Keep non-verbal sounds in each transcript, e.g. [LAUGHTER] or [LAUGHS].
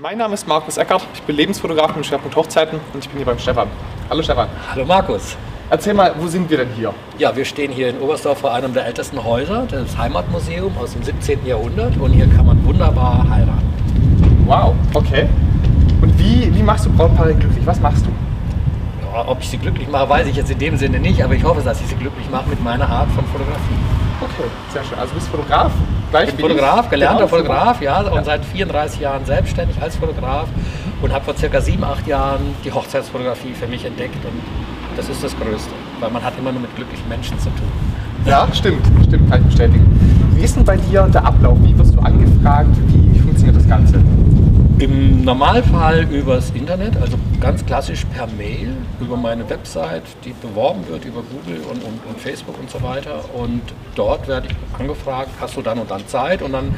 Mein Name ist Markus Eckert, ich bin Lebensfotograf mit Schwerpunkt Hochzeiten und ich bin hier beim Stefan. Hallo Stefan. Hallo Markus. Erzähl mal, wo sind wir denn hier? Ja, wir stehen hier in Oberstdorf vor einem der ältesten Häuser, das Heimatmuseum aus dem 17. Jahrhundert und hier kann man wunderbar heiraten. Wow, okay. Und wie, wie machst du Brautpaare glücklich? Was machst du? Ja, ob ich sie glücklich mache, weiß ich jetzt in dem Sinne nicht, aber ich hoffe, dass ich sie glücklich mache mit meiner Art von Fotografie. Okay, sehr schön. Also du bist Fotograf? Gleich Ich bin Fotograf, gelernter Genau, Fotograf, ja, und Ja. seit 34 Jahren selbstständig als Fotograf und habe vor circa sieben, acht Jahren die Hochzeitsfotografie für mich entdeckt und das ist das Größte, weil man hat immer nur mit glücklichen Menschen zu tun. Ja, stimmt, stimmt, kann ich bestätigen. Wie ist denn bei dir der Ablauf? Wie wirst du angefragt? Wie, wie funktioniert das Ganze? Im Normalfall übers Internet, also ganz klassisch per Mail, über meine Website, die beworben wird über Google und, und, und Facebook und so weiter. Und dort werde ich angefragt, hast du dann und dann Zeit? Und dann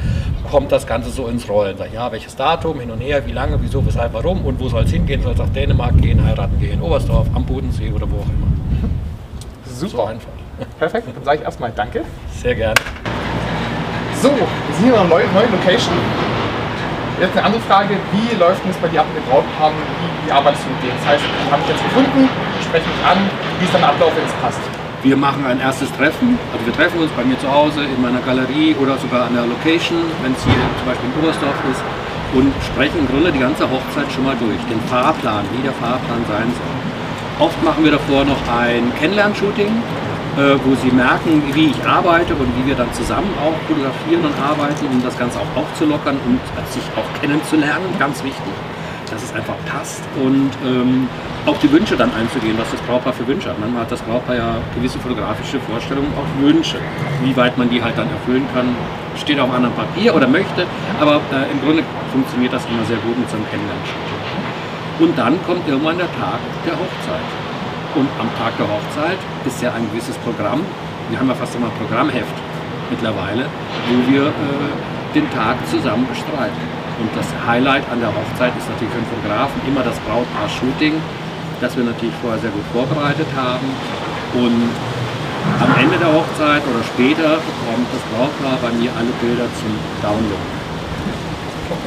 kommt das Ganze so ins Rollen. Sag, ja, welches Datum, hin und her, wie lange, wieso, weshalb, warum und wo soll es hingehen? Soll es nach Dänemark gehen, heiraten gehen, Oberstdorf, am Bodensee oder wo auch immer. [LAUGHS] So Super. einfach. Perfekt, dann sage ich erstmal Danke. Sehr gerne. So, wir sind hier in einer neuen Location. Jetzt eine andere Frage, wie läuft denn das bei dir ab mit den Brautpaaren? Wie, wie arbeitest du mit denen? Das heißt, die haben dich jetzt gefunden, sprechen mich an, wie ist der Ablauf, wenn es passt? Wir machen ein erstes Treffen. Also wir treffen uns bei mir zu Hause, in meiner Galerie oder sogar an der Location, wenn es hier zum Beispiel in Oberstdorf ist, und sprechen im Grunde die ganze Hochzeit schon mal durch. Den Fahrplan, wie der Fahrplan sein soll. Oft machen wir davor noch ein Kennenlernshooting, wo sie merken, wie ich arbeite und wie wir dann zusammen auch fotografieren und arbeiten, um das Ganze auch aufzulockern und sich auch kennenzulernen. Ganz wichtig, dass es einfach passt und ähm, auch die Wünsche dann einzugehen, was das Brautpaar für Wünsche hat. Manchmal hat das Brautpaar ja gewisse fotografische Vorstellungen, auch Wünsche. Wie weit man die halt dann erfüllen kann, steht auf einem anderen Papier oder möchte, aber äh, im Grunde funktioniert das immer sehr gut mit so einem Kennenlernen. Und dann kommt irgendwann der Tag der Hochzeit. Und am Tag der Hochzeit ist ja ein gewisses Programm. Wir haben ja fast immer ein Programmheft mittlerweile, wo wir äh, den Tag zusammen bestreiten. Und das Highlight an der Hochzeit ist natürlich für den Fotografen immer das Brautpaar-Shooting, das wir natürlich vorher sehr gut vorbereitet haben. Und am Ende der Hochzeit oder später bekommt das Brautpaar bei mir alle Bilder zum Download.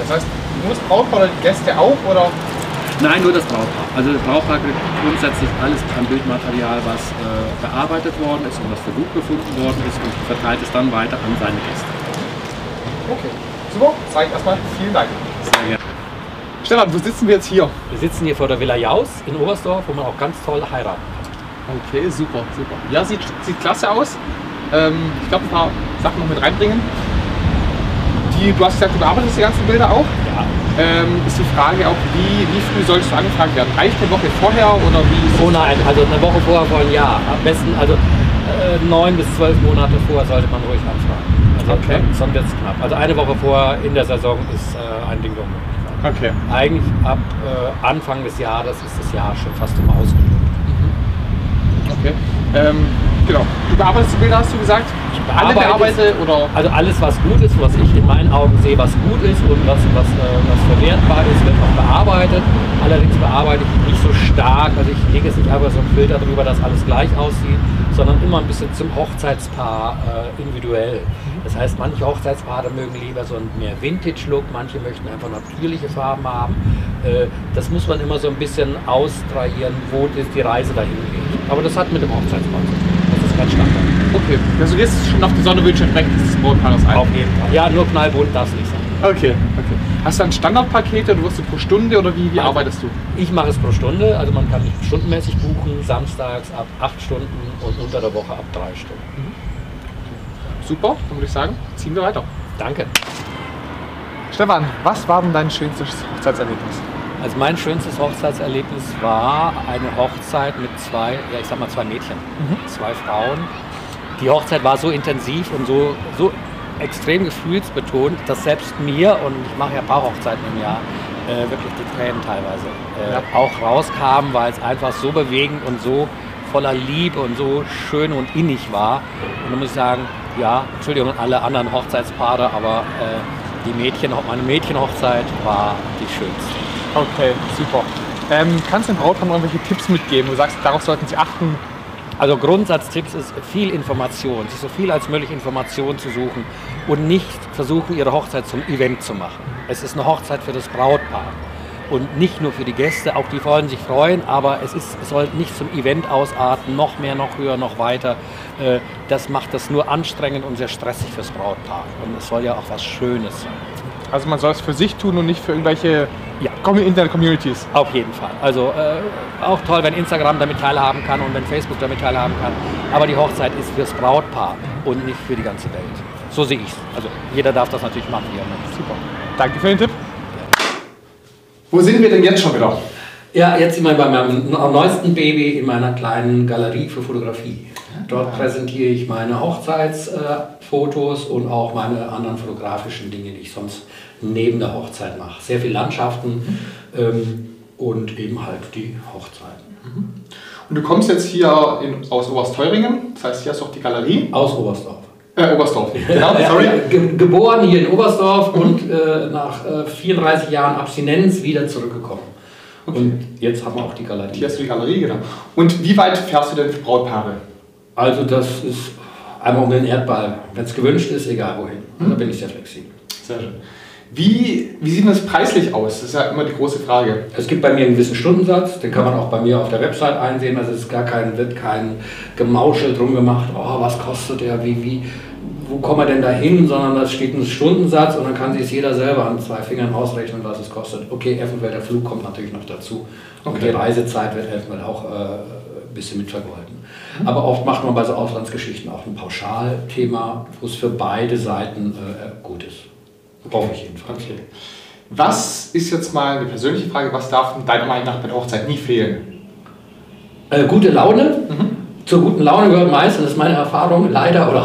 Das heißt, nur das Brautpaar oder die Gäste auch? Oder? Nein, nur das Brautpaar. Also das Brautpaar kriegt grundsätzlich alles an Bildmaterial, was äh, bearbeitet worden ist und was für gut befunden worden ist und verteilt es dann weiter an seine Gäste. Okay, super. Sage ich erstmal vielen Dank. Sehr gerne. Stefan, wo sitzen wir jetzt hier? Wir sitzen hier vor der Villa Jaus in Oberstdorf, wo man auch ganz toll heiraten kann. Okay, super, super. Ja, sieht, sieht klasse aus. Ähm, ich glaube, ein paar Sachen noch mit reinbringen. Die, du hast gesagt, du bearbeitest die ganzen Bilder auch. Ja. Ähm, ist die Frage auch, wie, wie früh solltest du angefragt werden? Reicht eine Woche vorher oder wie ist Oh nein, also eine Woche vorher vor ein Jahr. Am besten, also äh, neun bis zwölf Monate vorher sollte man ruhig anfragen. Also Okay. dann- sonst wird es knapp. Also eine Woche vorher in der Saison ist äh, ein Ding der Unmöglichkeit. Okay. Eigentlich ab äh, Anfang des Jahres ist das Jahr schon fast immer ausgebucht. okay. Ähm, genau. Du bearbeitest die Bilder, hast du gesagt? Alle bearbeite oder? Also alles, was gut ist, was ich in meinen Augen sehe, was gut ist und was, was, äh, was verwertbar ist, wird auch bearbeitet. Allerdings bearbeite ich nicht so stark. Also ich lege jetzt nicht einfach so einen Filter drüber, dass alles gleich aussieht, sondern immer ein bisschen zum Hochzeitspaar äh, individuell. Das heißt, manche Hochzeitspaare mögen lieber so einen mehr Vintage-Look, manche möchten einfach natürliche Farben haben. Äh, das muss man immer so ein bisschen austrahieren, wo die Reise dahin geht. Aber das hat mit dem Hochzeitspaar zu tun. Ganz Standard. Okay. Also du gehst schon auf die Sonnenwünsche entsprechend des Brautpaares ein. Auf jeden Fall. Ja, nur knallbunt darf es nicht sein. Okay, okay. Hast du dann Standardpakete oder wirst du pro Stunde oder wie, wie Also- arbeitest du? Ich mache es pro Stunde, also man kann mich stundenmäßig buchen, samstags ab 8 Stunden und unter der Woche ab 3 Stunden. Super, dann würde ich sagen, ziehen wir weiter. Danke. Stefan, was war denn dein schönstes Hochzeitserlebnis? Also mein schönstes Hochzeitserlebnis war eine Hochzeit mit zwei, ja ich sag mal zwei Mädchen, zwei Frauen. Die Hochzeit war so intensiv und so, so extrem gefühlsbetont, dass selbst mir, und ich mache ja ein paar Hochzeiten im Jahr, äh, wirklich die Tränen teilweise äh, Ja. auch rauskamen, weil es einfach so bewegend und so voller Liebe und so schön und innig war. Und da muss ich sagen, ja, Entschuldigung an alle anderen Hochzeitspaare, aber äh, die Mädchen, meine Mädchenhochzeit war die schönste. Okay, super. Ähm, kannst du den Brautpaaren noch irgendwelche Tipps mitgeben? Du sagst, darauf sollten sie achten. Also Grundsatztipps ist viel Information, sich so viel als möglich Information zu suchen und nicht versuchen, ihre Hochzeit zum Event zu machen. Es ist eine Hochzeit für das Brautpaar und nicht nur für die Gäste, auch die wollen sich freuen, aber es, ist, es soll nicht zum Event ausarten, noch mehr, noch höher, noch weiter. Äh, das macht das nur anstrengend und sehr stressig fürs Brautpaar. Und es soll ja auch was Schönes sein. Also man soll es für sich tun und nicht für irgendwelche Ja. Internet-Communities. Auf jeden Fall. Also äh, auch toll, wenn Instagram damit teilhaben kann und wenn Facebook damit teilhaben kann. Aber die Hochzeit ist fürs Brautpaar und nicht für die ganze Welt. So sehe ich es. Also jeder darf das natürlich machen, wie er möchte. Super. Danke für den Tipp. Wo sind wir denn jetzt schon wieder? Ja, jetzt sind wir bei meinem neuesten Baby in meiner kleinen Galerie für Fotografie. Dort präsentiere ich meine Hochzeitsfotos und auch meine anderen fotografischen Dinge, die ich sonst neben der Hochzeit mache. Sehr viel Landschaften ähm, und eben halt die Hochzeiten. Und du kommst jetzt hier in, aus Obersteuringen, das heißt, hier hast du auch die Galerie. Aus Oberstdorf. Äh, Oberstdorf. [LAUGHS] Genau, sorry. ge geboren hier in Oberstdorf und äh, nach äh, 34 Jahren Abstinenz wieder zurückgekommen. Und jetzt haben wir auch die Galerie. Hier hast du die Galerie, genau. Und wie weit fährst du denn für Brautpaare? Also das ist einmal um den Erdball. Wenn es gewünscht ist, egal wohin. Da bin ich sehr flexibel. Sehr schön. Wie, wie sieht das preislich aus? Das ist ja immer die große Frage. Es gibt bei mir einen gewissen Stundensatz, den kann man auch bei mir auf der Website einsehen. Also es ist gar kein, wird kein Gemauschel drum gemacht, oh, was kostet der, wie, wie, wo kommen wir denn da hin, sondern da steht ein Stundensatz und dann kann sich jeder selber an zwei Fingern ausrechnen, was es kostet. Okay, eventuell der Flug kommt natürlich noch dazu. Und Okay. die Reisezeit wird eventuell auch äh, ein bisschen mit vergolten. Aber oft macht man bei so Auslandsgeschichten auch ein Pauschalthema, wo es für beide Seiten äh, gut ist. Hoffe ich jedenfalls. Okay. Was ist jetzt mal eine persönliche Frage, was darf deiner Meinung nach bei der Hochzeit nie fehlen? Äh, gute Laune. Zur guten Laune gehört meist, das ist meine Erfahrung, leider, oder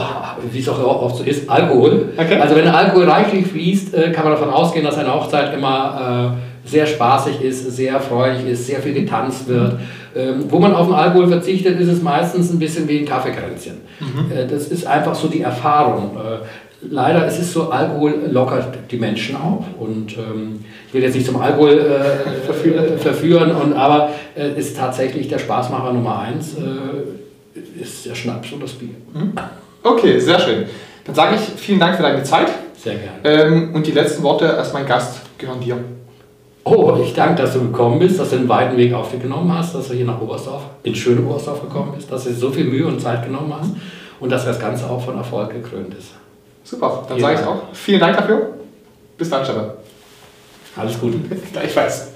wie es auch oft so ist, Alkohol. Okay. Also wenn Alkohol reichlich fließt, äh, kann man davon ausgehen, dass eine Hochzeit immer äh, sehr spaßig ist, sehr freudig ist, sehr viel getanzt wird. Ähm, wo man auf den Alkohol verzichtet, ist es meistens ein bisschen wie ein Kaffeekränzchen. Äh, das ist einfach so die Erfahrung. Äh, Leider ist es so, Alkohol lockert die Menschen auf. Und ähm, ich will jetzt nicht zum Alkohol äh, [LAUGHS] verführen, und, aber äh, ist tatsächlich der Spaßmacher Nummer eins, ist der Schnaps und das Bier. Okay, sehr schön. Dann sage ich vielen Dank für deine Zeit. Sehr gerne. Ähm, und die letzten Worte als mein Gast gehören dir. Oh, ich danke, dass du gekommen bist, dass du den weiten Weg auf dich genommen hast, dass du hier nach Oberstdorf, in schöne Oberstdorf gekommen bist, dass du so viel Mühe und Zeit genommen hast und dass das Ganze auch von Erfolg gekrönt ist. Super, dann sage ich auch vielen Dank dafür. Bis dann, Stefan. Alles Gute. [LAUGHS] Gleichfalls.